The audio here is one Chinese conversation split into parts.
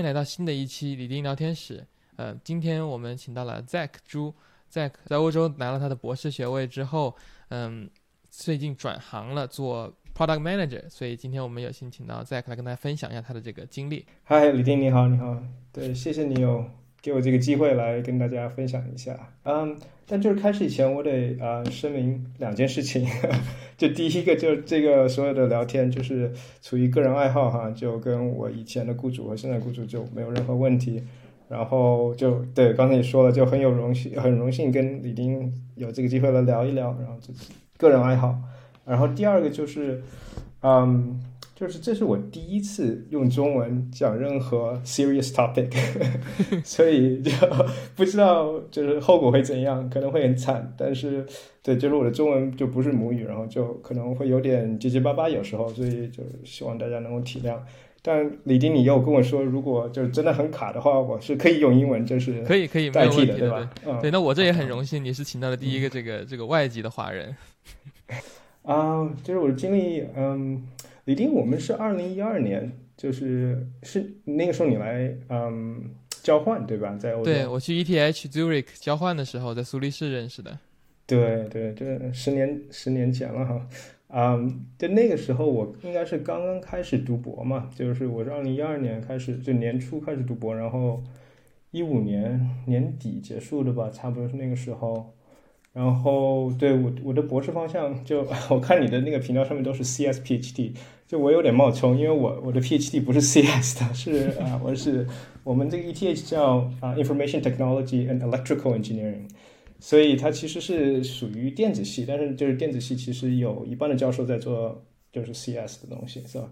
迎来到新的一期李丁聊天室。呃，今天我们请到了 Zack 朱，Zack 在欧洲拿了他的博士学位之后，嗯，最近转行了做 Product Manager，所以今天我们有幸请到 Zack 来跟大家分享一下他的这个经历。嗨，李丁你好，你好，对，谢谢你哦给我这个机会来跟大家分享一下。嗯，但就是开始以前，我得啊声明两件事情。就第一个，就是这个所有的聊天就是出于个人爱好哈，就跟我以前的雇主和现在雇主就没有任何问题。然后就对刚才也说了，就很有荣幸，很荣幸跟李丁有这个机会来聊一聊。然后这是个人爱好。然后第二个就是，嗯，就是这是我第一次用中文讲任何 serious topic，所以就 不知道就是后果会怎样，可能会很惨。但是对，就是我的中文就不是母语，然后就可能会有点结结巴巴，有时候，所以就希望大家能够体谅。但李丁，你又跟我说，如果就是真的很卡的话，我是可以用英文，就是可以可以代替的，对吧？对，那我这也很荣幸，你是请到了第一个这个这个外籍的华人。啊，就是我的经历，嗯，李丁，我们是二零一二年，就是是那个时候你来，嗯，交换对吧？在欧洲，对我去 ETH Zurich 交换的时候，在苏黎世认识的。对对，这十年十年前了哈。嗯，就那个时候我应该是刚刚开始读博嘛，就是我是二零一二年开始，就年初开始读博，然后一五年年底结束的吧，差不多是那个时候。然后对我我的博士方向就 我看你的那个频道上面都是 CS PhD，就我有点冒充，因为我我的 PhD 不是 CS 的，是啊，我是我们这个 ETH 叫啊 Information Technology and Electrical Engineering。所以它其实是属于电子系，但是就是电子系其实有一半的教授在做就是 CS 的东西，是吧？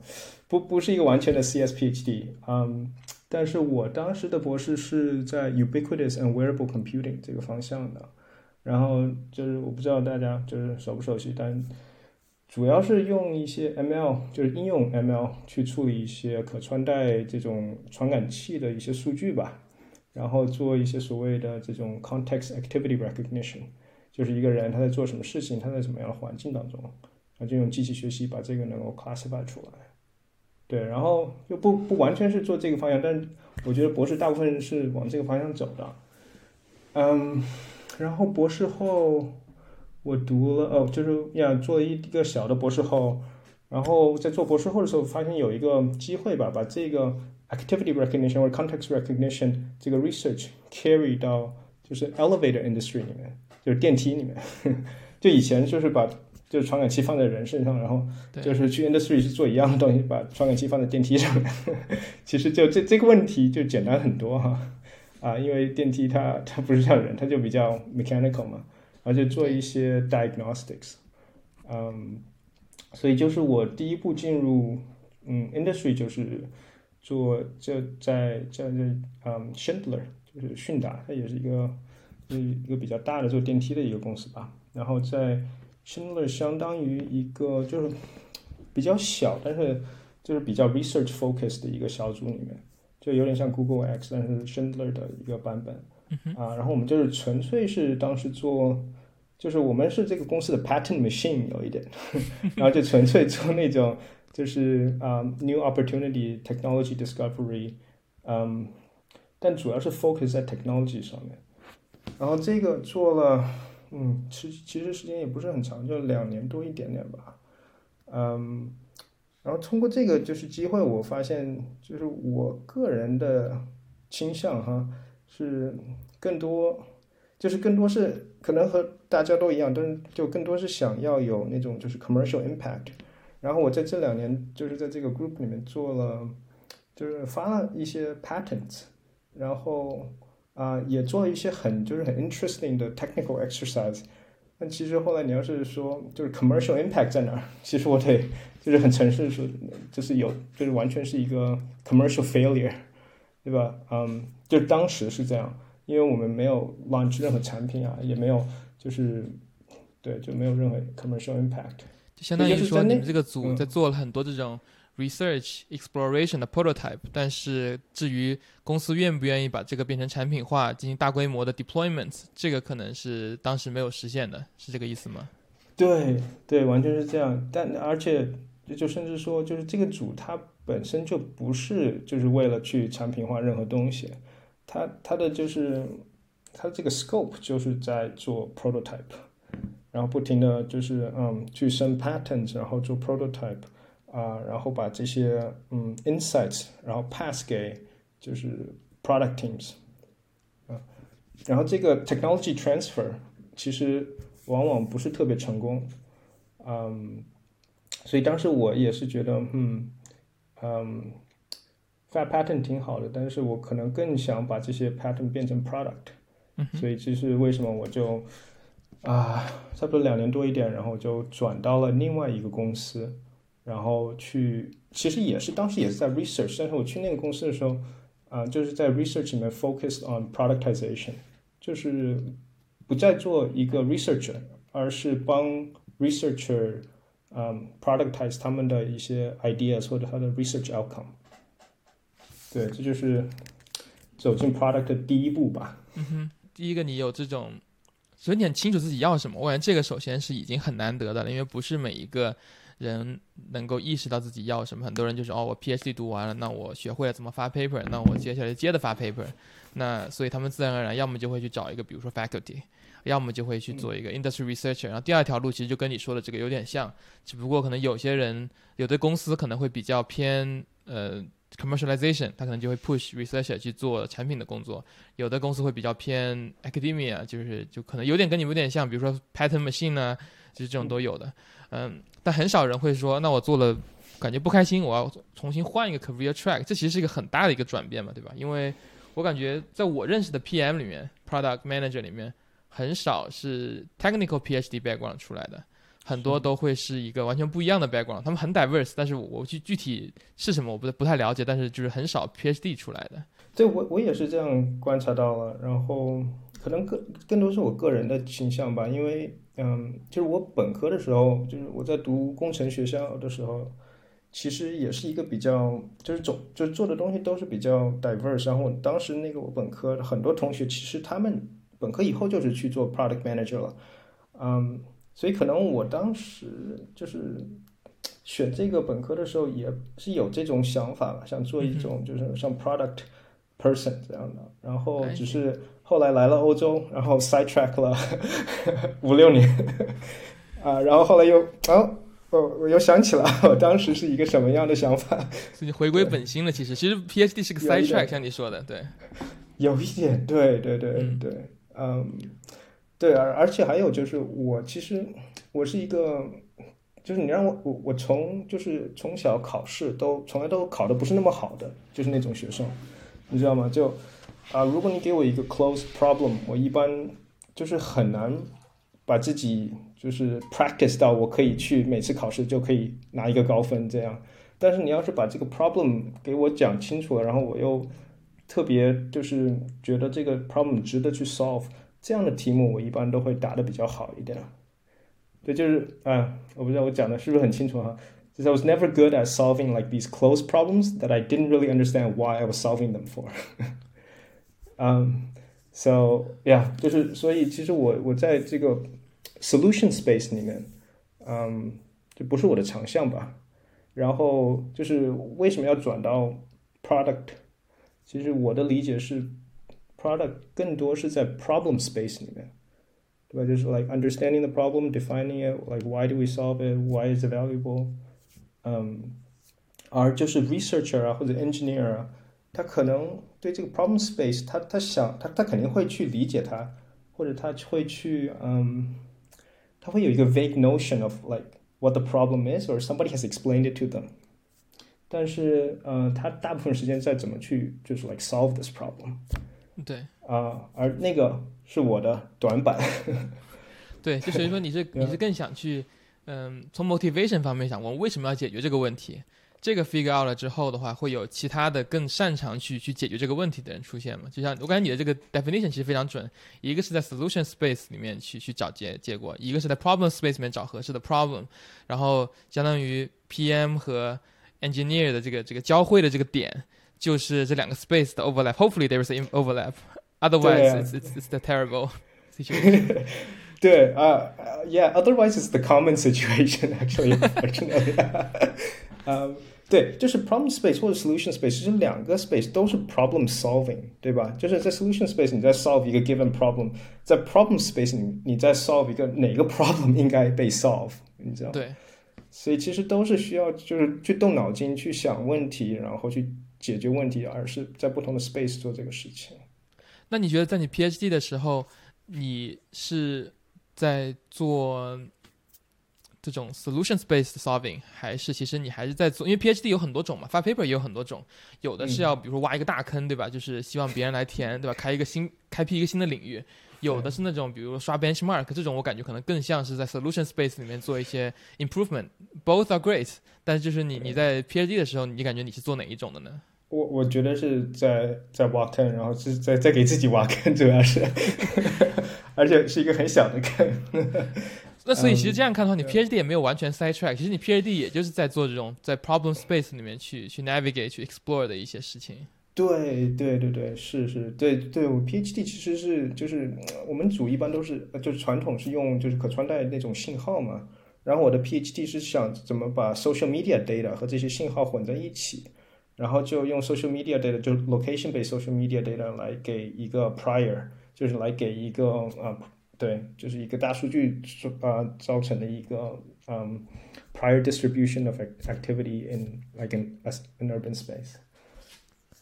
不不是一个完全的 CS PhD，嗯，但是我当时的博士是在 Ubiquitous and Wearable Computing 这个方向的，然后就是我不知道大家就是熟不熟悉，但主要是用一些 ML，就是应用 ML 去处理一些可穿戴这种传感器的一些数据吧。然后做一些所谓的这种 context activity recognition，就是一个人他在做什么事情，他在什么样的环境当中，然后就用机器学习把这个能够 classify 出来。对，然后又不不完全是做这个方向，但我觉得博士大部分是往这个方向走的。嗯，然后博士后我读了哦，就是呀做了一个小的博士后，然后在做博士后的时候发现有一个机会吧，把这个。activity recognition 或者 context recognition 这个 research carry 到就是 elevator industry 里面，就是电梯里面。就以前就是把就是传感器放在人身上，然后就是去 industry 是做一样的东西，把传感器放在电梯上面。其实就这这个问题就简单很多哈啊，因为电梯它它不是像人，它就比较 mechanical 嘛，而且做一些 diagnostics，嗯，所以就是我第一步进入嗯 industry 就是。做这在在这嗯，Schindler 就是迅达，它也是一个一一个比较大的做电梯的一个公司吧。然后在 Schindler 相当于一个就是比较小，但是就是比较 research focus 的一个小组里面，就有点像 Google X，但是 Schindler 的一个版本啊。然后我们就是纯粹是当时做，就是我们是这个公司的 patent machine 有一点，然后就纯粹做那种。就是啊，new opportunity technology discovery，嗯，但主要是 focus 在 technology 上面。然后这个做了，嗯，其其实时间也不是很长，就两年多一点点吧。嗯，然后通过这个就是机会，我发现就是我个人的倾向哈，是更多，就是更多是可能和大家都一样，但是就更多是想要有那种就是 commercial impact。然后我在这两年就是在这个 group 里面做了，就是发了一些 patents，然后啊也做了一些很就是很 interesting 的 technical exercise。但其实后来你要是说就是 commercial impact 在哪儿，其实我得就是很诚实说，就是有就是完全是一个 commercial failure，对吧？嗯，就当时是这样，因为我们没有 launch 任何产品啊，也没有就是对就没有任何 commercial impact。就相当于说，你们这个组在做了很多这种 research exploration 的 prototype，但是至于公司愿不愿意把这个变成产品化，进行大规模的 deployment，这个可能是当时没有实现的，是这个意思吗？对对，完全是这样。但而且就甚至说，就是这个组它本身就不是就是为了去产品化任何东西，它它的就是它这个 scope 就是在做 prototype，然后不停的就是嗯去生 patent，然后做 prototype 啊，然后把这些嗯 insights 然后 pass 给就是 product teams 啊，然后这个 technology transfer 其实往往不是特别成功，嗯。所以当时我也是觉得，嗯，嗯，，fat pattern 挺好的，但是我可能更想把这些 pattern 变成 product，所以这是为什么我就啊，差不多两年多一点，然后就转到了另外一个公司，然后去，其实也是当时也是在 research，但是我去那个公司的时候，啊，就是在 research 里面 focus on productization，就是不再做一个 researcher，而是帮 researcher。嗯，productize 他们的一些 ideas 或者他的 research outcome，对，这就是走进 product 的第一步吧。嗯哼，第一个你有这种，所以你很清楚自己要什么。我感觉这个首先是已经很难得的，因为不是每一个人能够意识到自己要什么。很多人就是哦，我 PhD 读完了，那我学会了怎么发 paper，那我接下来接着发 paper，那所以他们自然而然要么就会去找一个，比如说 faculty。要么就会去做一个 industry researcher，然后第二条路其实就跟你说的这个有点像，只不过可能有些人有的公司可能会比较偏呃 commercialization，他可能就会 push researcher 去做产品的工作；有的公司会比较偏 academia，就是就可能有点跟你有点像，比如说 pattern machine 呢，就是这种都有的。嗯，但很少人会说，那我做了感觉不开心，我要重新换一个 career track，这其实是一个很大的一个转变嘛，对吧？因为我感觉在我认识的 PM 里面，product manager 里面。很少是 technical PhD background 出来的，很多都会是一个完全不一样的 background。他们很 diverse，但是我具具体是什么我不不太了解，但是就是很少 PhD 出来的。对我我也是这样观察到了，然后可能更更多是我个人的倾向吧，因为嗯，就是我本科的时候，就是我在读工程学校的时候，其实也是一个比较就是总就是做的东西都是比较 diverse。然后当时那个我本科很多同学，其实他们。本科以后就是去做 product manager 了，嗯，所以可能我当时就是选这个本科的时候也是有这种想法吧，想做一种就是像 product person 这样的，然后只是后来来了欧洲，然后 side track 了 五六年，啊，然后后来又哦，我我又想起了我当时是一个什么样的想法，你回归本心了。其实其实 PhD 是个 side track，像你说的，对，有一点，对对对对。嗯，对，而而且还有就是，我其实我是一个，就是你让我我我从就是从小考试都从来都考的不是那么好的，就是那种学生，你知道吗？就啊，如果你给我一个 close problem，我一般就是很难把自己就是 practice 到我可以去每次考试就可以拿一个高分这样。但是你要是把这个 problem 给我讲清楚了，然后我又。特别就是觉得这个 problem 值得去 solve，这样的题目我一般都会答的比较好一点。对，就是啊，我不知道我讲的是不是很清楚哈。就是 I was never good at solving like these close problems that I didn't really understand why I was solving them for. 嗯，so yeah，就是所以其实我我在这个 solution space 里面，嗯，就不是我的强项吧。然后就是为什么要转到 product？其实我的理解是，product 更多是在 problem space 里面，对吧？就是 like understanding the problem, defining it, like why do we solve it, why is it valuable，嗯，而就是 researcher 啊或者 engineer 啊，他可能 对这个 problem space，他他想他他肯定会去理解它，或者他会去嗯，他会有一个 vague notion of like what the problem is, or somebody has explained it to them。但是，呃，他大部分时间在怎么去，就是 like solve this problem。对。啊，而那个是我的短板。对，就所以说你是你是更想去，嗯，从 motivation 方面想，我们为什么要解决这个问题？这个 figure out 了之后的话，会有其他的更擅长去去解决这个问题的人出现嘛？就像我感觉你的这个 definition 其实非常准，一个是在 solution space 里面去去找结结果，一个是在 problem space 里面找合适的 problem，然后相当于 PM 和 engineer 的这个这个交汇的这个点，就是这两个 space 的 overlap。Hopefully there is an overlap. Otherwise, it's it's it's the terrible situation. 对啊，Yeah. Otherwise, it's the common situation. Actually, 嗯，对，就是 problem space 或者 solution space，其实两个 space 都是 problem solving，对吧？就是在 solution space 你在 solve 一个 given problem，在 problem space 你你在 solve 一个哪个 problem 应该被 solve，你知道？对，所以其实都是需要就是去动脑筋去想问题，然后去解决问题，而是在不同的 space 做这个事情。那你觉得在你 PhD 的时候，你是在做？这种 solutions based solving 还是其实你还是在做，因为 PhD 有很多种嘛，发 paper 也有很多种，有的是要比如说挖一个大坑，对吧？就是希望别人来填，对吧？开一个新开辟一个新的领域，有的是那种比如刷 benchmark 这种，我感觉可能更像是在 solution space 里面做一些 improvement，both are great。但是就是你你在 PhD 的时候，你感觉你是做哪一种的呢？我我觉得是在在挖坑，然后是在在给自己挖坑，主要是，而且是一个很小的坑。那所以其实这样看的话，你 PhD 也没有完全 side track，其实你 PhD 也就是在做这种在 problem space 里面去去 navigate 去 explore 的一些事情。对对对对，是是，对对，我 PhD 其实是就是我们组一般都是就是传统是用就是可穿戴那种信号嘛，然后我的 PhD 是想怎么把 social media data 和这些信号混在一起，然后就用 social media data 就 location based social media data 来给一个 prior，就是来给一个啊。对，就是一个大数据啊造成的一个嗯 prior distribution of activity in like an an urban space。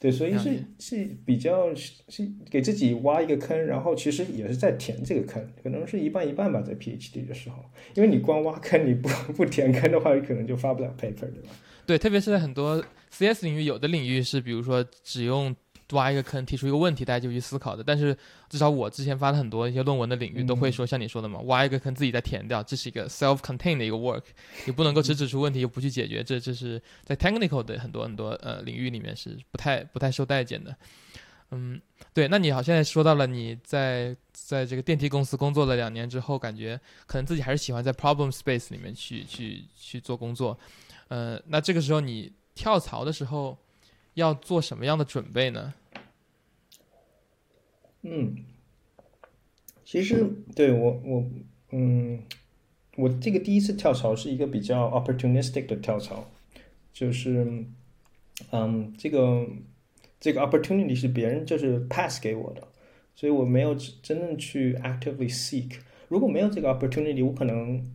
对，所以是是比较是给自己挖一个坑，然后其实也是在填这个坑，可能是一半一半吧，在 PhD 的时候，因为你光挖坑，你不不填坑的话，你可能就发不了 paper，对吧？对，特别是在很多 CS 领域，有的领域是比如说只用。挖一个坑，提出一个问题，大家就去思考的。但是至少我之前发的很多一些论文的领域，都会说像你说的嘛，挖一个坑自己再填掉，这是一个 self-contained 的一个 work，你不能够只指出问题又不去解决，这这是在 technical 的很多很多呃领域里面是不太不太受待见的。嗯，对，那你好，现在说到了你在在这个电梯公司工作了两年之后，感觉可能自己还是喜欢在 problem space 里面去去去做工作。呃，那这个时候你跳槽的时候。要做什么样的准备呢？嗯，其实对我我嗯，我这个第一次跳槽是一个比较 opportunistic 的跳槽，就是嗯，这个这个 opportunity 是别人就是 pass 给我的，所以我没有真正去 actively seek。如果没有这个 opportunity，我可能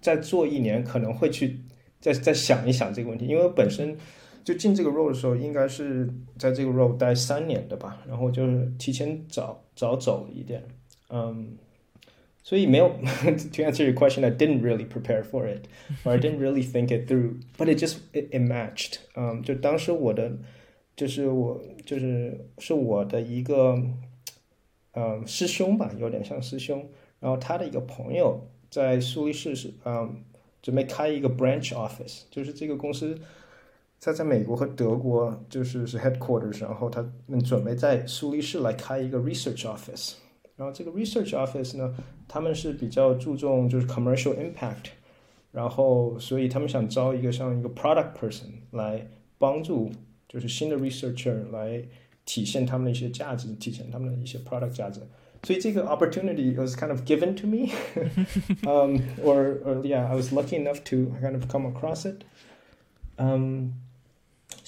再做一年，可能会去再再想一想这个问题，因为本身。就进这个 role 的时候，应该是在这个 role 待三年的吧，然后就是提前早早走一点，嗯，所以没有 to answer your question, I didn't really prepare for it, or I didn't really think it through, but it just it, it matched. 嗯，就当时我的就是我就是是我的一个嗯师兄吧，有点像师兄，然后他的一个朋友在苏黎世是嗯准备开一个 branch office，就是这个公司。他在美国和德国就是是 headquarters，然后他们准备在苏黎世来开一个 research office，然后这个 research office 呢，他们是比较注重就是 commercial impact，然后所以他们想招一个像一个 product person 来帮助就是新的 researcher 来体现他们的一些价值，体现他们的一些 product 价值，所以这个 opportunity was kind of given to me，嗯，or or yeah I was lucky enough to kind of come across it，嗯。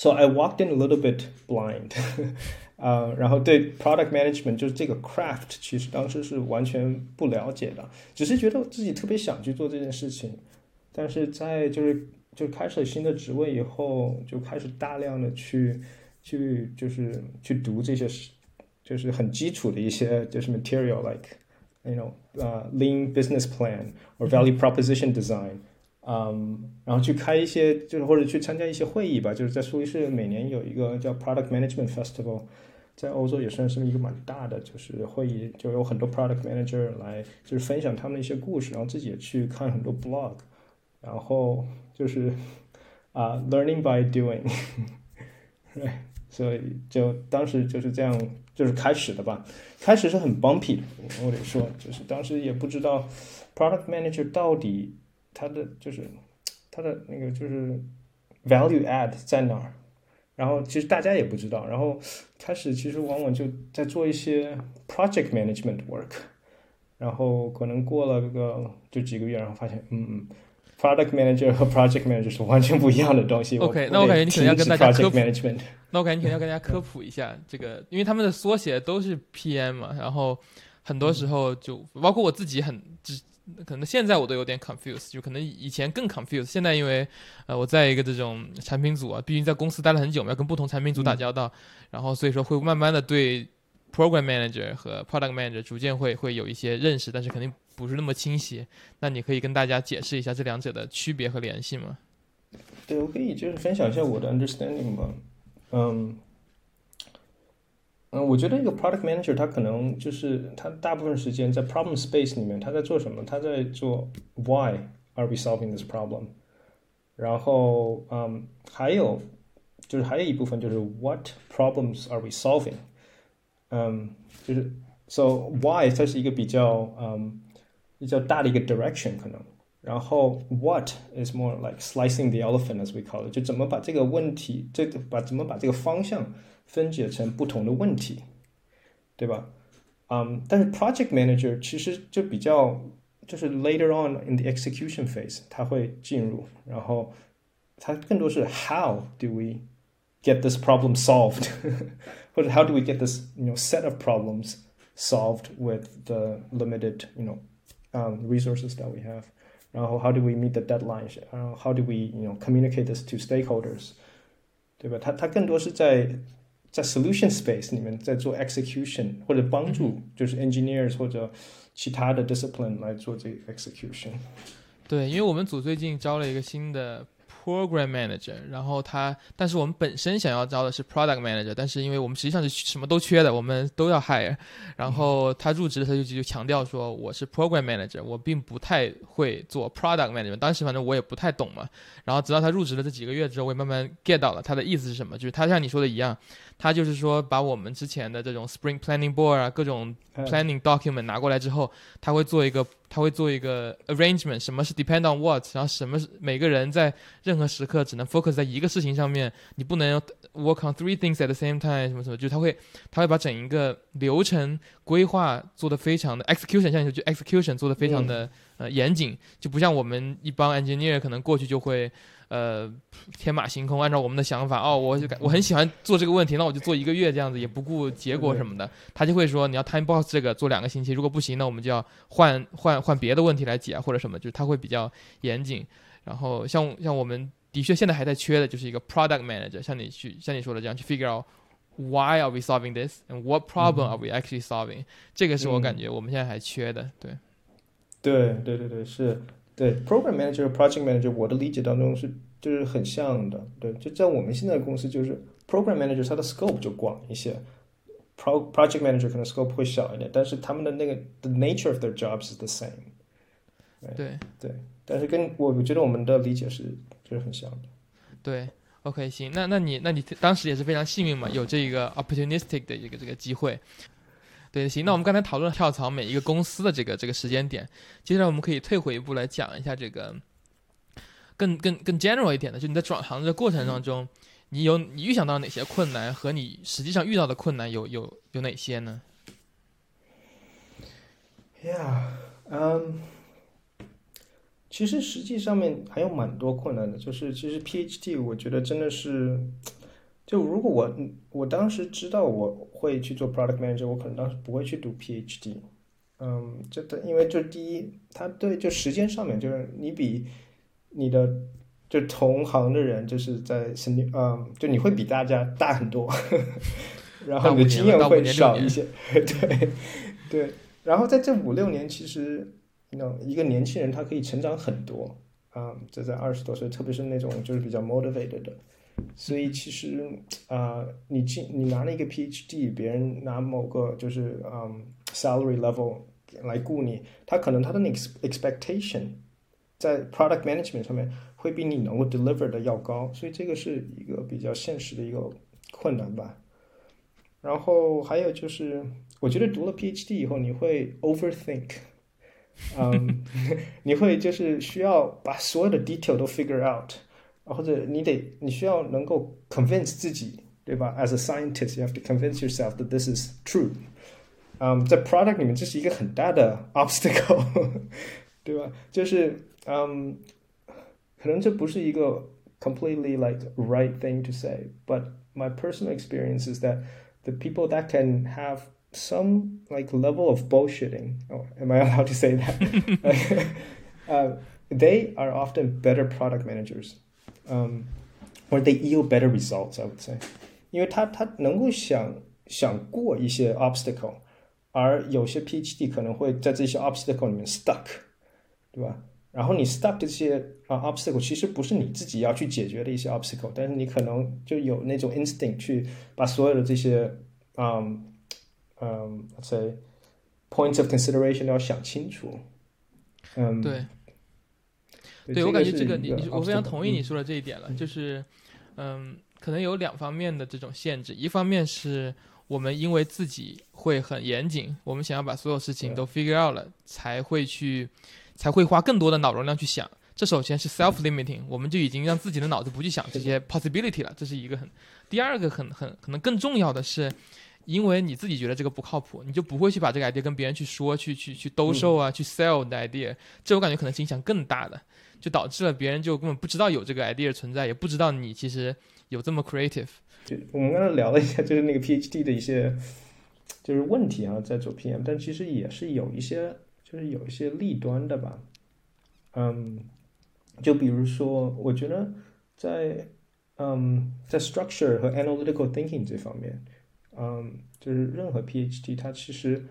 So I walked in a little bit blind，啊，然后对 product management 就是这个 craft，其实当时是完全不了解的，只是觉得自己特别想去做这件事情，但是在就是就开始新的职位以后，就开始大量的去去就是去读这些，就是很基础的一些就是 material，like you know，呃，lean business plan or value proposition design。 嗯，然后去开一些，就是或者去参加一些会议吧。就是在苏黎世每年有一个叫 Product Management Festival，在欧洲也算是一个蛮大的，就是会议，就有很多 Product Manager 来，就是分享他们一些故事，然后自己也去看很多 blog，然后就是啊，learning by doing，对，所以就当时就是这样，就是开始的吧。开始是很 bumpy，我得说，就是当时也不知道 Product Manager 到底。它的就是它的那个就是 value add 在哪儿，然后其实大家也不知道，然后开始其实往往就在做一些 project management work，然后可能过了个就几个月，然后发现嗯嗯 product manager 和 project manager 是完全不一样的东西。OK，我那我感觉你可能要跟大家科普。那我感觉你可能要跟大家科普一下这个，因为他们的缩写都是 PM 嘛，然后很多时候就包括我自己很只。可能现在我都有点 confused，就可能以前更 confused。现在因为呃我在一个这种产品组啊，毕竟在公司待了很久嘛，要跟不同产品组打交道，然后所以说会慢慢的对 program manager 和 product manager 逐渐会会有一些认识，但是肯定不是那么清晰。那你可以跟大家解释一下这两者的区别和联系吗？对，我可以就是分享一下我的 understanding 吧。嗯，嗯，我觉得一个 product manager 他可能就是他大部分时间在 problem space 里面，他在做什么？他在做 why are we solving this problem？然后，嗯，还有就是还有一部分就是 what problems are we solving？嗯，就是 so why 它是一个比较嗯比较大的一个 direction 可能。然后 what is more like slicing the elephant as we call it，就怎么把这个问题，这个把怎么把这个方向 分解成不同的问题，对吧？嗯，但是 project manager 其实就比较就是 later on in the execution phase，他会进入，然后它更多是 how do we get this problem solved，或者 how do we get this you know set of problems solved with the limited you know um, resources that we have。然后 how do we meet the deadlines？然后 how do we you know communicate this to stakeholders？对吧？它它更多是在 在 solution space 里面在做 execution，或者帮助就是 engineers 或者其他的 discipline 来做这个 execution。对，因为我们组最近招了一个新的 program manager，然后他，但是我们本身想要招的是 product manager，但是因为我们实际上是什么都缺的，我们都要 hire，然后他入职的时候就就强调说我是 program manager，我并不太会做 product manager，当时反正我也不太懂嘛，然后直到他入职了这几个月之后，我也慢慢 get 到了他的意思是什么，就是他像你说的一样，他就是说把我们之前的这种 spring planning board 啊，各种 planning document 拿过来之后，他会做一个他会做一个 arrangement，什么是 depend on what，然后什么是每个人在任何时刻只能 focus 在一个事情上面，你不能 work on three things at the same time，什么什么，就他会他会把整一个流程规划做得非常的 execution，像你说就 execution 做得非常的、呃严谨，就不像我们一帮 engineer 可能过去就会。呃，天马行空，按照我们的想法，哦，我就感我很喜欢做这个问题，那我就做一个月这样子，也不顾结果什么的。他就会说，你要 time box 这个做两个星期，如果不行，那我们就要换换换别的问题来解啊，或者什么，就是他会比较严谨。然后像像我们的确现在还在缺的就是一个 product manager，像你去像你说的这样去 figure out why are we solving this and what problem are we actually solving，、这个是我感觉我们现在还缺的，对。对对对对，是对 program manager、project manager，我的理解当中是就是很像的。对，就在我们现在的公司，就是 program manager 它的 scope 就广一些，pro project manager 可能 scope 会小一点，但是他们的那个 the nature of their jobs is the same。对对，但是跟我我觉得我们的理解是就是很像的。对，OK，行，那那你那你当时也是非常幸运嘛，有这个 opportunistic 的一个这个机会。对，行，那我们刚才讨论跳槽每一个公司的这个这个时间点，接下来我们可以退回一步来讲一下这个更更更 general 一点的，就你在转行的过程当中，你有你预想到哪些困难和你实际上遇到的困难有有有哪些呢？Yeah，嗯、其实实际上面还有蛮多困难的，就是其实 PhD 我觉得真的是，就如果我我当时知道我会去做 product manager，我可能当时不会去读 PhD。嗯，这的因为就第一，他对就时间上面就是你比你的就同行的人就是在 seni 嗯，就你会比大家大很多，然后你的经验会少一些，对对。然后在这五六年，其实那一个年轻人他可以成长很多。啊，这在二十多岁，特别是那种就是比较 motivated 的，所以其实啊、你进你拿了一个 PhD，别人拿某个就是嗯 salary level 来雇你，他可能他的那个 expectation 在 product management 上面会比你能够 deliver 的要高，所以这个是一个比较现实的一个困难吧。然后还有就是，我觉得读了 PhD 以后，你会 overthink，嗯，你会就是需要把所有的 detail 都 figure out，或者你得你需要能够 convince 自己，对吧？As a scientist, you have to convince yourself that this is true。嗯，在 product 里面这是一个很大的 obstacle，对吧？就是嗯， 可能这不是一个 completely like right thing to say, but my personal experience is that the people that can have some like level of bullshitting. Oh, am I allowed to say that? uh, they are often better product managers, um, or they yield better results. I would say，因为他他能够想想过一些 obstacle，而有些 PhD 可能会在这些 obstacle 里面 stuck，对吧？然后你 stuck 这些啊 obstacle 其实不是你自己要去解决的一些 obstacle，但是你可能就有那种 instinct 去把所有的这些嗯嗯，let's say points of consideration 要想清楚。嗯，对， 对对我感觉这个个你你我非常同意你嗯说的这一点了，就是嗯，可能有两方面的这种限制，一方面是我们因为自己会很严谨，我们想要把所有事情都 figure out 了，才会去才会花更多的脑容量去想。这首先是 self limiting，我们就已经让自己的脑子不去想这些 possibility 了，这是一个很。第二个很很可能更重要的是，因为你自己觉得这个不靠谱，你就不会去把这个 idea 跟别人去说，去去去兜售啊，去 sell 的 idea，这我感觉可能是影响更大的，就导致了别人就根本不知道有这个 idea 存在，也不知道你其实有这么 creative。就我们刚才聊了一下，就是那个 PhD 的一些就是问题啊，在做 PM，但其实也是有一些就是有一些弊端的吧。嗯，就比如说，我觉得在嗯在 structure 和 analytical thinking 这方面，嗯，就是任何 PhD 它其实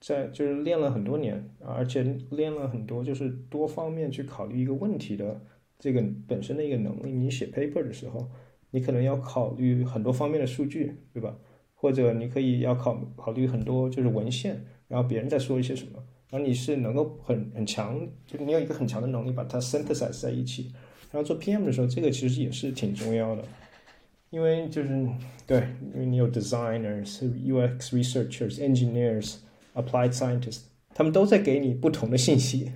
在就是练了很多年，而且练了很多就是多方面去考虑一个问题的这个本身的一个能力。你写 paper 的时候。你可能要考虑很多方面的数据，对吧？或者你可以要考考虑很多就是文献，然后别人在说一些什么，然后你是能够很很强，就是你有一个很强的能力把它 synthesize 在一起。然后做 PM 的时候，这个其实也是挺重要的，因为就是对，因为你有 designers、UX researchers、engineers、applied scientists，他们都在给你不同的信息，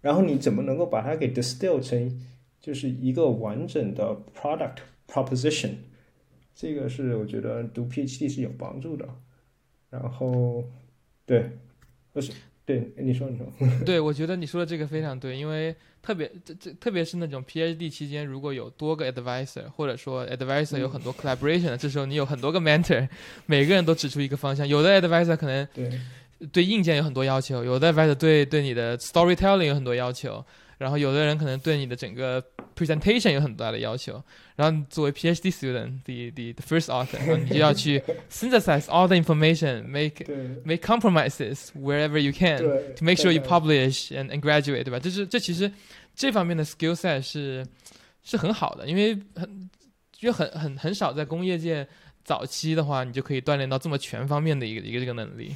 然后你怎么能够把它给 distill 成就是一个完整的 product？proposition，这个是我觉得读 PhD 是有帮助的。然后，对，就是对你说你说，对，我觉得你说的这个非常对，因为特别这这特别是那种 PhD 期间，如果有多个 advisor，或者说 advisor 有很多 collaboration 的，这时候你有很多个 mentor，每个人都指出一个方向。有的 advisor 可能对。对硬件有很多要求，有的 advisor 对对你的 storytelling 有很多要求，然后有的人可能对你的整个 presentation 有很大的要求。然后作为 PhD student，the the the first author，然后你就要去 synthesize all the information，make make compromises wherever you can to make sure you publish and and graduate，对吧？这是这其实这方面的 skill set 是是很好的，因为很因为很很很少在工业界早期的话，你就可以锻炼到这么全方面的一个一个这个能力。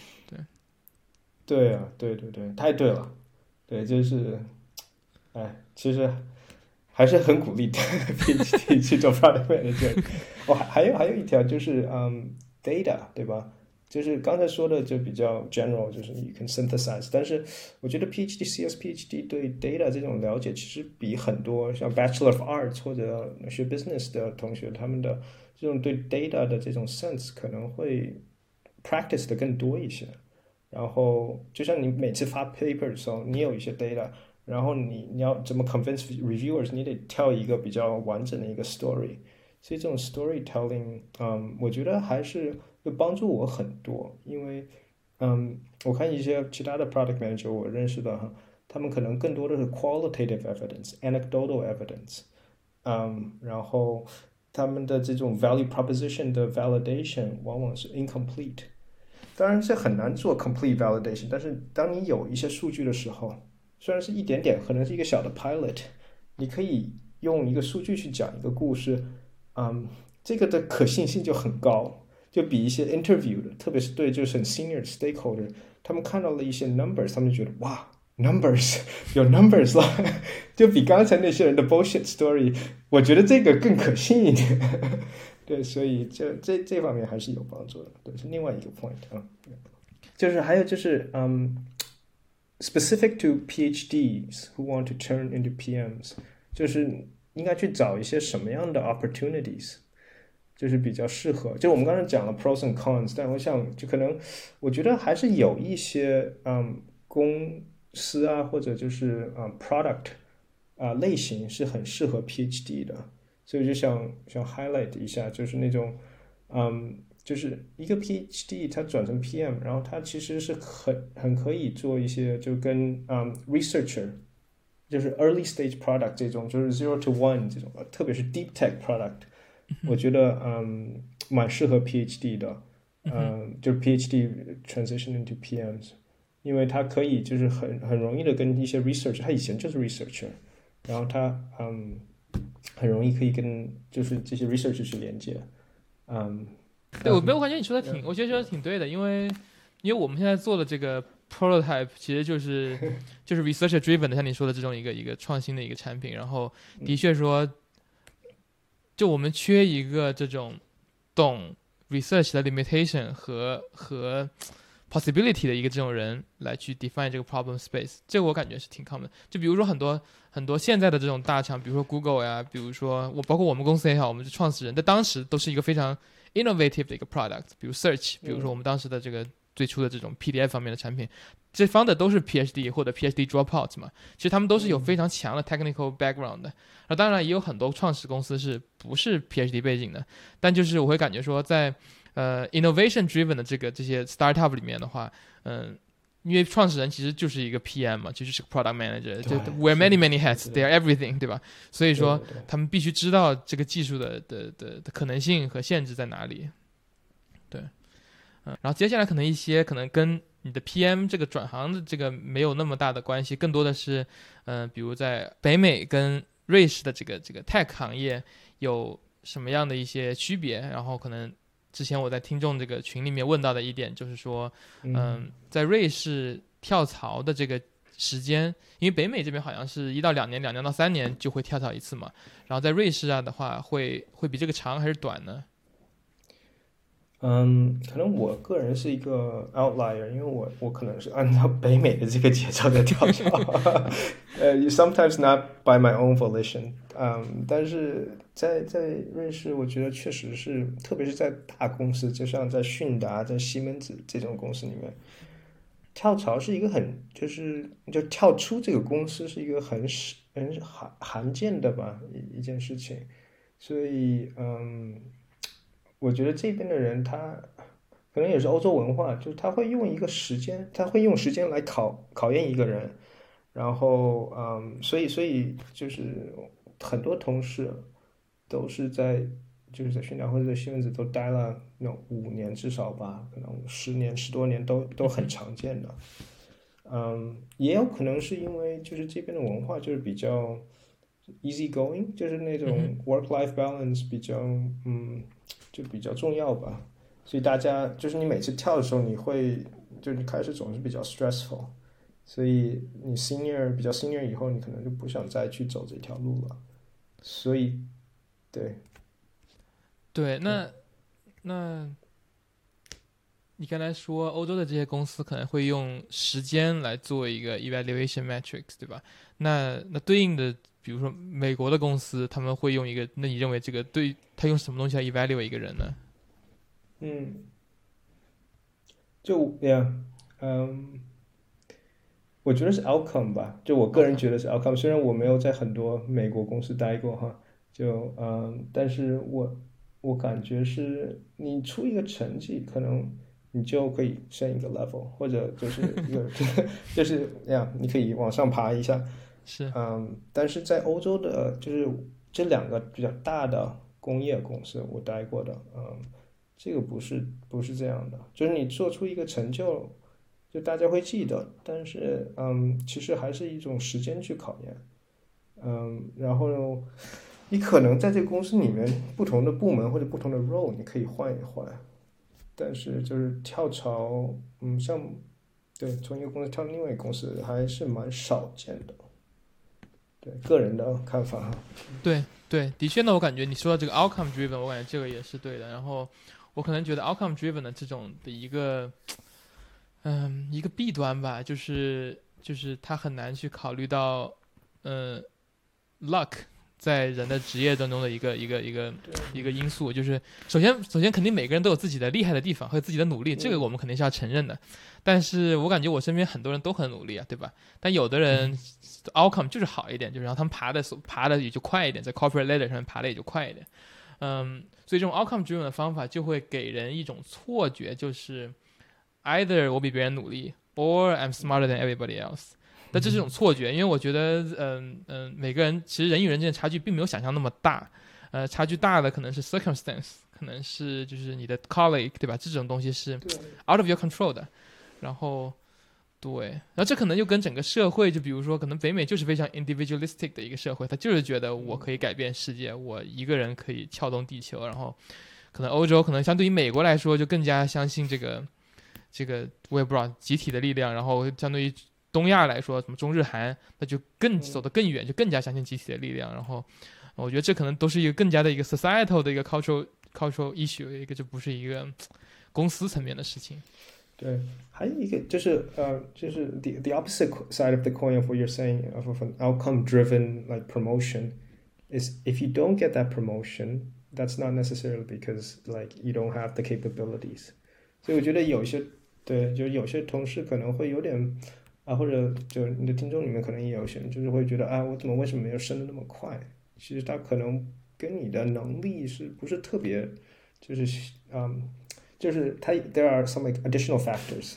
对啊，对对对，太对了，对，就是，哎，其实还是很鼓励的 PhD 去做 product manager。哦，还还有还有一条就是，嗯，data，对吧？就是刚才说的就比较 general，就是 you can synthesize。但是我觉得 PhD、CS、PhD 对 data 这种了解，其实比很多像 Bachelor of Arts 或者学 business 的同学他们的这种对 data 的这种 sense 可能会 practice 的更多一些。然后，就像你每次发 paper 的时候，你有一些 data，然后你你要怎么 convince reviewers，你得挑一个比较完整的一个 story。所以这种 storytelling，嗯，我觉得还是会帮助我很多，因为，嗯，我看一些其他的 product manager 我认识的哈，他们可能更多的是 qualitative evidence，anecdotal evidence，嗯，然后他们的这种 value proposition 的 validation 往往是 incomplete。当然，这很难做 complete validation，但是当你有一些数据的时候，虽然是一点点，可能是一个小的 pilot，你可以用一个数据去讲一个故事，嗯，这个的可信性就很高，就比一些 interview 的，特别是对就是很 senior stakeholder，他们看到了一些 numbers，他们就觉得哇，numbers 有 numbers 了，就比刚才那些人的 bullshit story，我觉得这个更可信一点。对，所以这这这方面还是有帮助的，对，是另外一个 point 啊。就是还有就是，嗯，specific to PhDs who want to turn into PMs，就是应该去找一些什么样的 opportunities，就是比较适合。就我们刚才讲了 pros and cons，但我想就可能，我觉得还是有一些嗯公司啊，或者就是嗯 product。啊、类型是很适合 PhD 的，所以就想想 highlight 一下，就是那种嗯，就是一个 PhD 他转成 PM，然后他其实是很很可以做一些就跟嗯 researcher。就是 early stage product 这种，就是 zero to one 这种，特别是 deep tech product，我觉得嗯蛮适合 PhD 的，嗯，就是 PhD transition into PMs，因为他可以就是很很容易的跟一些 research，他以前就是 researcher，然后他嗯很容易可以跟就是这些 research 去连接，嗯，对我 没有感觉你说的挺，我觉得说的挺对的，因为因为我们现在做的这个。prototype 其实就是就是 researcher driven 的，像你说的这种一个一个创新的一个产品，然后的确说，就我们缺一个这种懂 research 的 limitation 和和 possibility 的一个这种人来去 define 这个 problem space，这个我感觉是挺 common。就比如说很多很多现在的这种大厂，比如说 Google 呀，比如说我包括我们公司也好，我们是创始人，在当时都是一个非常 innovative 的一个 product，比如 search，比如说我们当时的这个。最初的这种 PDF 方面的产品，这方的都是 PhD 或者 PhD dropout 嘛，其实他们都是有非常强的 technical background 的。那当然也有很多创始公司是不是 PhD 背景的，但就是我会感觉说，在呃 innovation driven 的这个这些 startup 里面的话，嗯，因为创始人其实就是一个 PM 嘛，其实是个 product manager，就 wear many many hats，they are everything，对吧？所以说他们必须知道这个技术的的的的可能性和限制在哪里。对嗯，然后接下来可能一些可能跟你的 PM 这个转行的这个没有那么大的关系，更多的是，嗯，比如在北美跟瑞士的这个这个 tech 行业有什么样的一些区别？然后可能之前我在听众这个群里面问到的一点就是说，嗯，在瑞士跳槽的这个时间，因为北美这边好像是一到两年，两年到三年就会跳槽一次嘛，然后在瑞士啊的话，会会比这个长还是短呢？嗯，可能我个人是一个 outlier，因为我我可能是按照北美的这个节奏在跳槽，呃，sometimes not by my own volition，嗯，但是在在瑞士，我觉得确实是，特别是在大公司，就像在迅达、在西门子这种公司里面，跳槽是一个很就是就跳出这个公司是一个很很罕罕见的吧一一件事情，所以嗯。我觉得这边的人他可能也是欧洲文化，就是他会用一个时间，他会用时间来考考验一个人，然后嗯，所以所以就是很多同事都是在就是在训练或者在西门子都待了那五年至少吧，可能十年十多年都都很常见的，嗯，也有可能是因为就是这边的文化就是比较 easy going，就是那种 work life balance 比较嗯。就比较重要吧，所以大家就是你每次跳的时候，你会就你开始总是比较 stressful，所以你 senior 比较 senior 以后，你可能就不想再去走这条路了，所以，对，对，那那，你刚才说欧洲的这些公司可能会用时间来做一个 evaluation metrics，对吧？那那对应的。比如说美国的公司，他们会用一个，那你认为这个对他用什么东西来 evaluate 一个人呢？嗯，就呀，嗯，我觉得是 outcome 吧，就我个人觉得是 outcome。虽然我没有在很多美国公司待过哈，就嗯，但是我我感觉是你出一个成绩，可能你就可以升一个 level，或者就是一个 就是呀，你可以往上爬一下。是，嗯，但是在欧洲的，就是这两个比较大的工业公司，我待过的，嗯，这个不是不是这样的，就是你做出一个成就，就大家会记得，但是，嗯，其实还是一种时间去考验，嗯，然后你可能在这个公司里面不同的部门或者不同的 role，你可以换一换，但是就是跳槽，嗯，像对从一个公司跳到另外一个公司还是蛮少见的。对个人的看法哈，对对，的确呢，我感觉你说的这个 outcome driven，我感觉这个也是对的。然后我可能觉得 outcome driven 的这种的一个，嗯，一个弊端吧，就是就是他很难去考虑到，呃，luck 在人的职业当中的一个一个一个一个因素，就是首先首先肯定每个人都有自己的厉害的地方和自己的努力，这个我们肯定是要承认的。但是我感觉我身边很多人都很努力啊，对吧？但有的人 outcome 就是好一点，就是让他们爬的爬的也就快一点，在 corporate ladder 上面爬的也就快一点。嗯，所以这种 outcome driven 的方法就会给人一种错觉，就是 either 我比别人努力，or I'm smarter than everybody else。但这是一种错觉，因为我觉得，嗯嗯，每个人其实人与人之间差距并没有想象那么大，呃，差距大的可能是 circumstance，可能是就是你的 colleague，对吧？这种东西是 out of your control 的。然后，对，然后这可能就跟整个社会，就比如说，可能北美就是非常 individualistic 的一个社会，他就是觉得我可以改变世界，我一个人可以撬动地球。然后，可能欧洲可能相对于美国来说，就更加相信这个，这个我也不知道集体的力量。然后，相对于东亚来说，什么中日韩，那就更走得更远，就更加相信集体的力量。然后，我觉得这可能都是一个更加的一个 societal 的一个 cultural cultural issue，一个就不是一个公司层面的事情。对，还有一个就是呃，就是 the the opposite side of the coin of what you're saying of of an outcome driven like promotion is if you don't get that promotion, that's not necessarily because like you don't have the capabilities。所以我觉得有些对，就有些同事可能会有点 啊，或者就你的听众里面可能也有些人就是会觉得啊，我怎么为什么没有升的那么快？其实他可能跟你的能力是不是特别，就是嗯。就是他 there are some like additional factors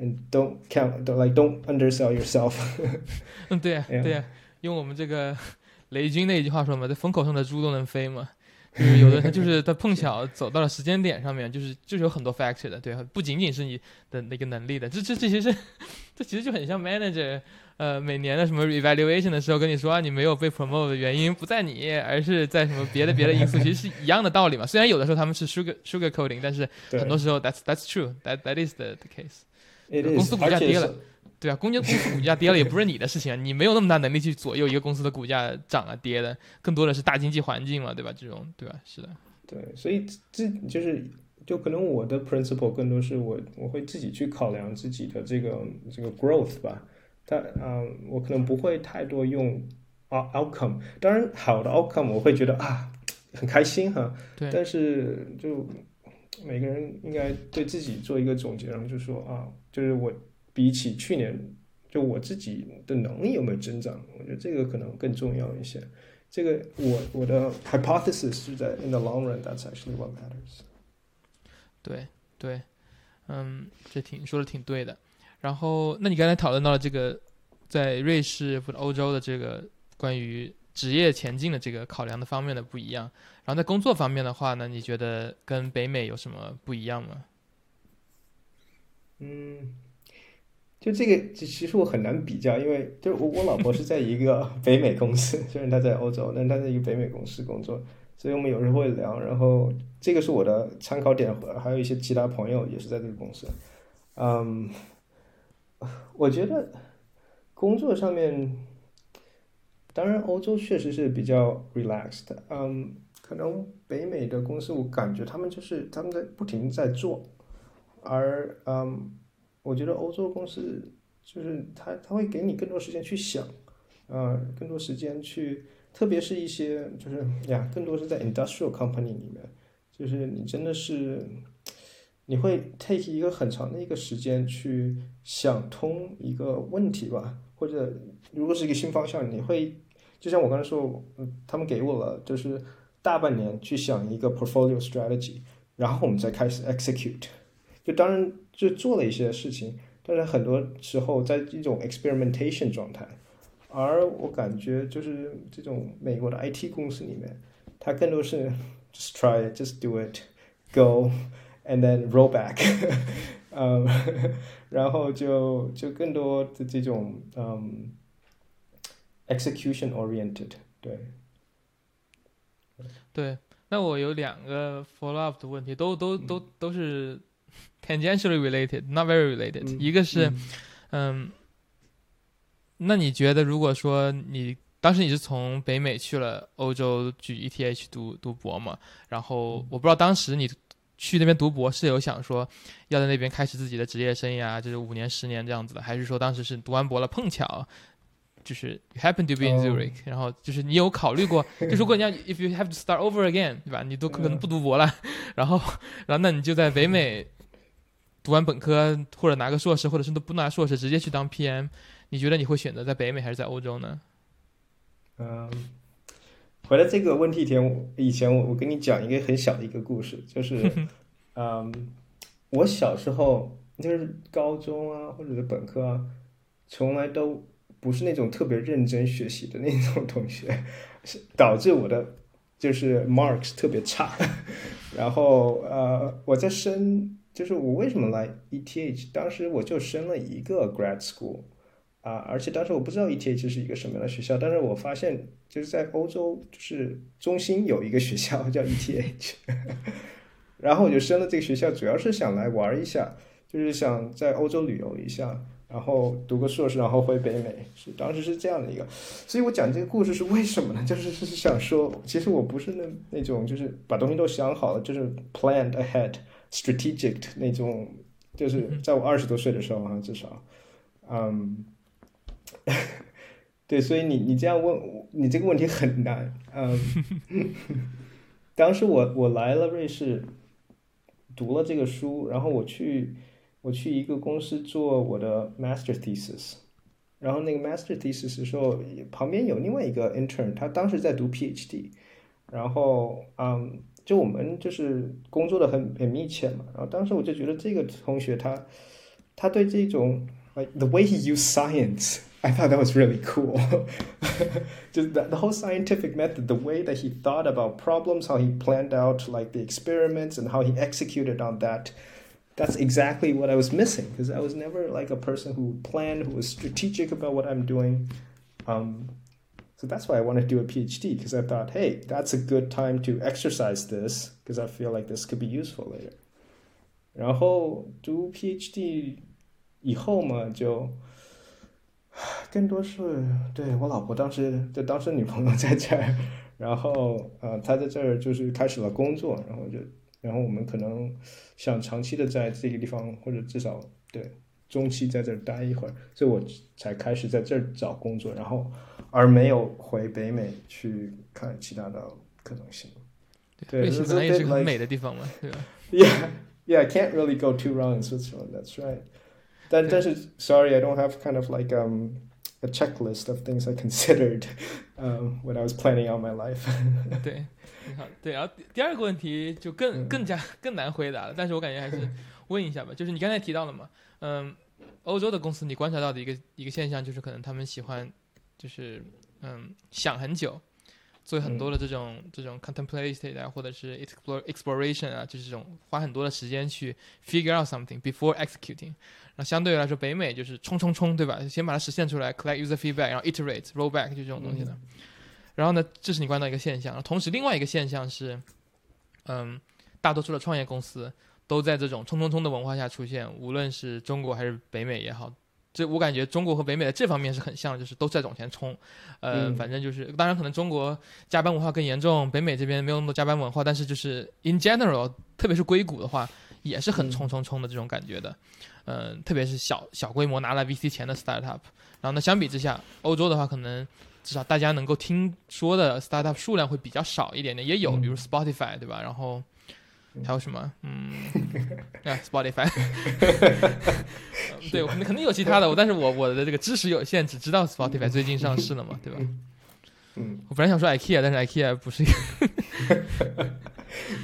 and don't count don't like don't undersell yourself 嗯对 呀对呀用我们这个 雷军那一句话说嘛在风口上的猪都能飞嘛就是有的他就是他碰巧走到了时间点上面就是就是有很多 factor 的对不仅仅是你的那个能力的这这这其实这其实就很像 manager 呃，每年的什么 evaluation 的时候跟你说啊，你没有被 promote 的原因不在你，而是在什么别的别的因素，其实是一样的道理嘛。虽然有的时候他们是 sugar sugar coding，但是很多时候 that's that's true，that that is the the case。公司股价跌了，对啊，公司公司股价跌了也不是你的事情，你没有那么大能力去左右一个公司的股价涨啊跌的，更多的是大经济环境嘛，对吧？这种对吧？是的。对，所以这就是就可能我的 principle 更多是我我会自己去考量自己的这个这个 growth 吧。但嗯，我可能不会太多用 outcome。当然，好的 outcome 我会觉得啊很开心哈。对。但是就每个人应该对自己做一个总结，然后就说啊，就是我比起去年，就我自己的能力有没有增长？我觉得这个可能更重要一些。这个我我的 hypothesis 是在 in the long run，that's actually what matters。对对，嗯，这挺说的挺对的。然后，那你刚才讨论到了这个，在瑞士或者欧洲的这个关于职业前进的这个考量的方面的不一样。然后在工作方面的话呢，你觉得跟北美有什么不一样吗？嗯，就这个，其实我很难比较，因为就是我我老婆是在一个 北美公司，虽然她在欧洲，但她在一个北美公司工作，所以我们有时候会聊。然后这个是我的参考点，还有一些其他朋友也是在这个公司，嗯。我觉得工作上面，当然欧洲确实是比较 relaxed，嗯，可能北美的公司我感觉他们就是他们在不停在做，而嗯，我觉得欧洲公司就是他他会给你更多时间去想，呃，更多时间去，特别是一些就是呀，更多是在 industrial company 里面，就是你真的是。你会 take 一个很长的一个时间去想通一个问题吧，或者如果是一个新方向，你会就像我刚才说，他们给我了就是大半年去想一个 portfolio strategy，然后我们再开始 execute。就当然就做了一些事情，但是很多时候在一种 experimentation 状态，而我感觉就是这种美国的 IT 公司里面，它更多是 just try just do it go。and then roll back，嗯，然后就就更多的这种嗯 execution oriented，对，对，那我有两个 follow up 的问题，都都都都是 tangentially related，not very related。一个是，嗯，那你觉得如果说你当时你是从北美去了欧洲去 ETH 读读博嘛？然后我不知道当时你。去那边读博是有想说要在那边开始自己的职业生涯，就是五年、十年这样子的，还是说当时是读完博了碰巧就是 happen to be in Zurich，、然后就是你有考虑过，就如果你要 if you have to start over again，对吧？你都可能不读博了，然后然后那你就在北美读完本科或者拿个硕士，或者是都不拿硕士直接去当 PM，你觉得你会选择在北美还是在欧洲呢？嗯，回答这个问题前，我以前我我跟你讲一个很小的一个故事，就 是，嗯，我小时候就是高中啊，或者是本科啊，从来都不是那种特别认真学习的那种同学，是导致我的就是 marks 特别差。然后呃，我在升，就是我为什么来 ETH？当时我就升了一个 grad school。啊，而且当时我不知道 ETH 是一个什么样的学校，但是我发现就是在欧洲，就是中心有一个学校叫 ETH，然后我就升了这个学校，主要是想来玩一下，就是想在欧洲旅游一下，然后读个硕士，然后回北美，是当时是这样的一个，所以我讲这个故事是为什么呢？就是是想说，其实我不是那那种就是把东西都想好了，就是 planned ahead strategic 那种，就是在我二十多岁的时候啊，至少，嗯。对，所以你你这样问，你这个问题很难。嗯，当时我我来了瑞士，读了这个书，然后我去我去一个公司做我的 master thesis，然后那个 master thesis 的时候，旁边有另外一个 intern，他当时在读 PhD，然后嗯，就我们就是工作的很很密切嘛，然后当时我就觉得这个同学他他对这种 like the way he used science。I thought that was really cool. Just the, the whole scientific method, the way that he thought about problems, how he planned out like the experiments and how he executed on that. That's exactly what I was missing because I was never like a person who planned, who was strategic about what I'm doing. Um, so that's why I wanted to do a PhD because I thought, hey, that's a good time to exercise this because I feel like this could be useful later. 然后读 PhD 以后嘛，就 更多是对我老婆当时就当时女朋友在这儿，然后呃她在这儿就是开始了工作，然后就然后我们可能想长期的在这个地方或者至少对中期在这儿待一会儿，所以我才开始在这儿找工作，然后而没有回北美去看其他的可能性。对，瑞士本来也是个很美的地方嘛，对吧 Yeah, yeah, I can't really go too wrong in Switzerland. That's right. 但但是，sorry, I don't have kind of like um a checklist of things I considered um when I was planning out my life. 对，你好，对，然后第第二个问题就更嗯更加更难回答了，但是我感觉还是 问一下吧，就是你刚才提到了嘛，嗯，欧洲的公司你观察到的一个一个现象就是可能他们喜欢就是嗯想很久，做很多的这种、这种 contemplated 啊，或者是 explore exploration 啊，就是这种花很多的时间去 figure out something before executing。然后相对来说，北美就是冲冲冲，对吧？先把它实现出来，collect user feedback，然后 iterate rollback 就这种东西的。然后呢，这是你观察到一个现象。同时，另外一个现象是，嗯，大多数的创业公司都在这种冲冲冲的文化下出现，无论是中国还是北美也好。这我感觉中国和北美的这方面是很像，就是都在往前冲，呃，嗯。反正就是，当然可能中国加班文化更严重，北美这边没有那么多加班文化，但是就是 in general，特别是硅谷的话，也是很嗯。冲冲冲的这种感觉的，嗯、特别是小小规模拿了 VC 钱的 startup，然后呢，相比之下，欧洲的话可能至少大家能够听说的 startup 数量会比较少一点点，也有，嗯。比如 Spotify 对吧？然后还有什么？嗯，啊，Spotify，嗯 对，我们肯定有其他的，我但是我我的这个知识有限，只知道 Spotify 最近上市了嘛，对吧？嗯，我本来想说 IKEA，但是 IKEA 不是一个，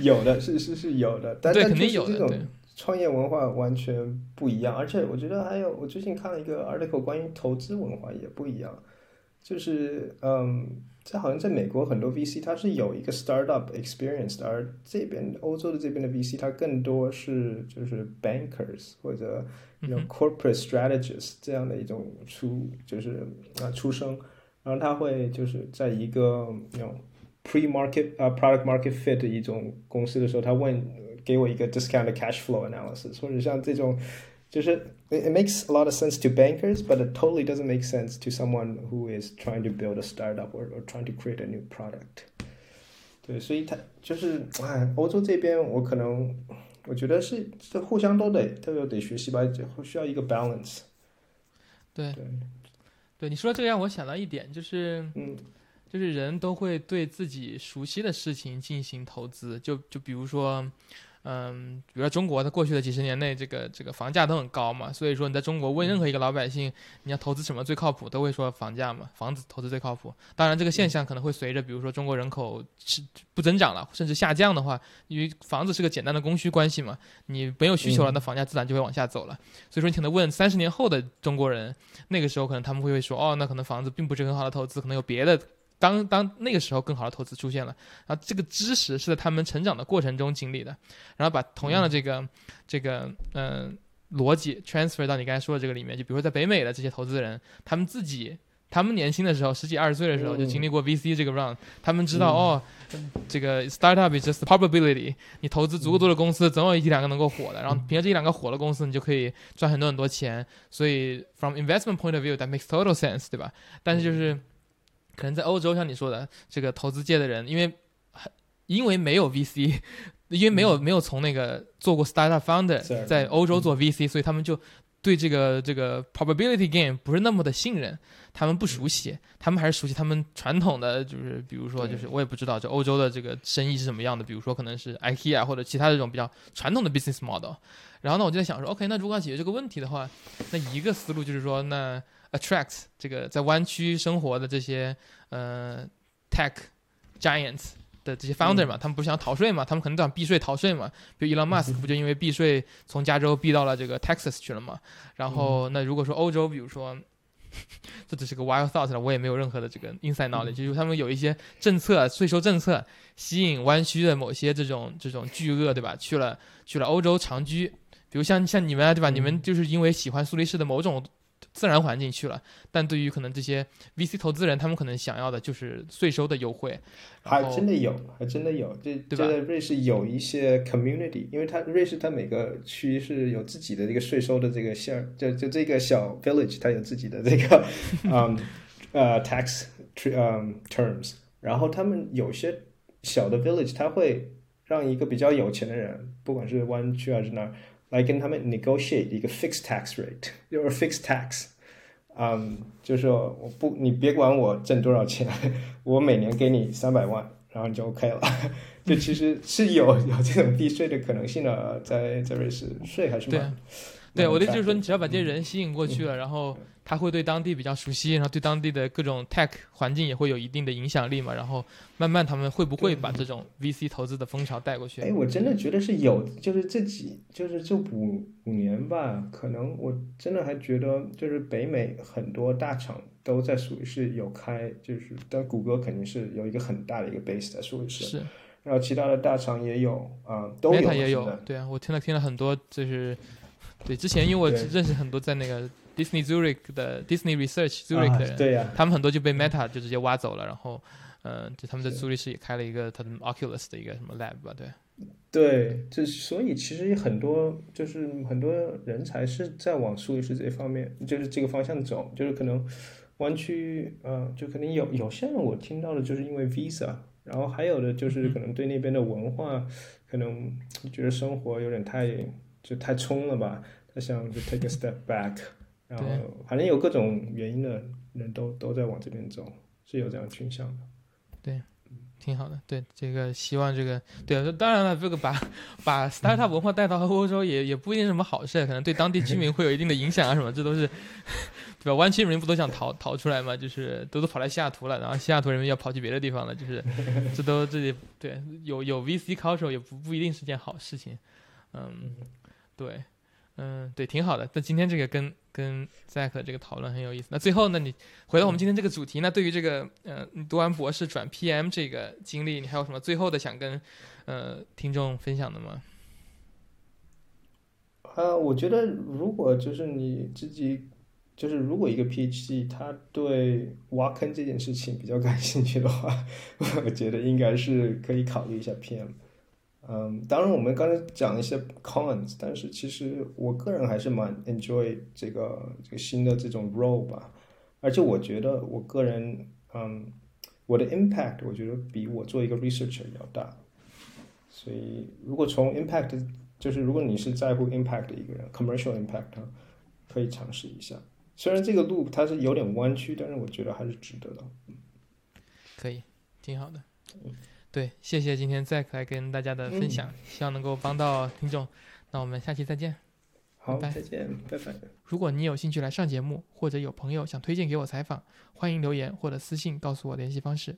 有的是是是有的，但对，肯定有的，创业文化完全不一样，而且我觉得还有，我最近看了一个 article 关于投资文化也不一样，就是嗯，这好像在美国很多 VC 它是有一个 startup experience 的，而这边欧洲的这边的 VC 它更多是就是 bankers 或者 corporate strategists 这样的一种出就是啊出生，然后他会就是在一个那种 pre market 啊、product market fit 的一种公司的时候，他问给我一个 discounted cash flow analysis，或者像这种，就是 it, makes a lot of sense to bankers, but it totally doesn't make sense to someone who is trying to build a startup or or trying to create a new product。对，所以他就是哎，欧洲这边我可能我觉得是这互相都得都有得学习吧，就需要一个 balance。对对，对你说这个让我想到一点，就是嗯就是人都会对自己熟悉的事情进行投资，就就比如说，嗯，比如说中国它过去的几十年内，这个这个房价都很高嘛，所以说你在中国问任何一个老百姓，你要投资什么最靠谱，都会说房价嘛，房子投资最靠谱。当然，这个现象可能会随着比如说中国人口是不增长了，甚至下降的话，因为房子是个简单的供需关系嘛，你没有需求了，嗯那房价自然就会往下走了。所以说，你可能问三十年后的中国人，那个时候可能他们会会说，哦，那可能房子并不是很好的投资，可能有别的。当当那个时候更好的投资出现了，然后这个知识是在他们成长的过程中经历的，然后把同样的这个、这个嗯、逻辑 transfer 到你刚才说的这个里面，就比如说在北美的这些投资人，他们自己他们年轻的时候十几二十岁的时候就经历过 VC 这个 round，他们知道、嗯。哦，这个 startup is just probability，你投资足够多的公司，总有一两个能够火的，然后凭着这一两个火的公司，你就可以赚很多很多钱。所以 from investment point of view，that makes total sense，对吧？但是就是可能在欧洲，像你说的，这个投资界的人，因为很因为没有 VC，因为没有没有从那个做过 startup founder，在欧洲做 VC，所以他们就对这个这个 probability game 不是那么的信任，他们不熟悉，他们还是熟悉他们传统的，就是比如说，就是我也不知道，就欧洲的这个生意是什么样的，比如说可能是 IKEA 或者其他这种比较传统的 business model。然后呢，我就在想说，OK，那如果要解决这个问题的话，那一个思路就是说，那 attract 这个在湾区生活的这些呃 tech giants 的这些 founder 嘛，他们不是想逃税嘛，他们可能都想避税逃税嘛。比如 Elon Musk 不就因为避税从加州避到了这个 Texas 去了嘛？然后那如果说欧洲，比如说。这只是个 wild thought 了，我也没有任何的这个 inside knowledge，、就是他们有一些政策、税收政策吸引湾区的某些这种这种巨鳄，对吧？去了去了欧洲长居，比如像像你们啊，对吧？你们就是因为喜欢苏黎世的某种自然环境去了，但对于可能这些 VC 投资人，他们可能想要的就是税收的优惠。还真的有，还真的有，这对吧这在瑞士有一些 community，因为它瑞士它每个区是有自己的这个税收的这个线儿，就就这个小 village 它有自己的这个 嗯呃 tax 嗯 terms，然后他们有些小的 village 它会让一个比较有钱的人，不管是湾区还是哪儿，来跟他们 negotiate 一个 fixed tax rate，就是 fixed tax。嗯，就是说我不，你别管我挣多少钱，我每年给你三百万，然后你就 OK 了。就其实是有有这种避税的可能性的，在在瑞士税还是对蛮对，我的意思就是说，你只要把这些人吸引过去了，然后他会对当地比较熟悉，然后对当地的各种 tech 环境也会有一定的影响力嘛，然后慢慢他们会不会把这种 VC 投资的风潮带过去？哎，我真的觉得是有，就是这几，就是这五五年吧，可能我真的还觉得，就是北美很多大厂都在属于是有开，就是但谷歌肯定是有一个很大的一个 base 在属于是，是。然后其他的大厂也有啊、都有，Meta 也有，对啊，我听了听了很多，就是对之前因为我认识很多在那个 Disney Zurich 的 Disney Research Zurich 的人，啊、对呀、他们很多就被 Meta 就直接挖走了，然后。嗯，就他们在是苏黎世也开了一个他的 Oculus 的一个什么 lab 吧，对，对，这所以其实很多就是很多人才是在往苏黎世这方面，就是这个方向走，就是可能湾区，呃，就可能有有些人我听到的就是因为 visa，然后还有的就是可能对那边的文化，可能觉得生活有点太就太冲了吧，他想就 take a step back，然后反正有各种原因的人都都在往这边走，是有这样倾向的。对挺好的。对，这个希望这个对，当然了，这个把把 startup 文化带到欧洲也也不一定是什么好事，可能对当地居民会有一定的影响啊什么，这都是对吧？湾区人民不都想逃逃出来嘛？就是都都跑来西雅图了，然后西雅图人民要跑去别的地方了，就是这都这里对有有 VC culture 也不不一定是件好事情。嗯，对。嗯，对，挺好的。那今天这个跟跟 Zack 这个讨论很有意思。那最后呢，你回到我们今天这个主题，那对于这个呃，你读完博士转 PM 这个经历，你还有什么最后的想跟呃听众分享的吗？呃，我觉得如果就是你自己，就是如果一个 PhD 他对挖坑这件事情比较感兴趣的话，我觉得应该是可以考虑一下 PM。嗯，当然我们刚才讲了一些 cons，但是其实我个人还是蛮 enjoy 这个这个新的这种 role 吧，而且我觉得我个人，嗯，我的 impact 我觉得比我做一个 researcher 要大，所以如果从 impact 就是如果你是在乎 impact 的一个人，commercial impact，可以尝试一下。虽然这个路它是有点弯曲，但是我觉得还是值得的。可以，挺好的。对，谢谢今天 Zack 来跟大家的分享，希望能够帮到听众。那我们下期再见。好，拜拜再见，拜拜。如果你有兴趣来上节目，或者有朋友想推荐给我采访，欢迎留言或者私信告诉我联系方式。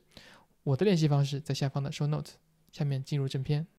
我的联系方式在下方的 show notes。下面进入正片。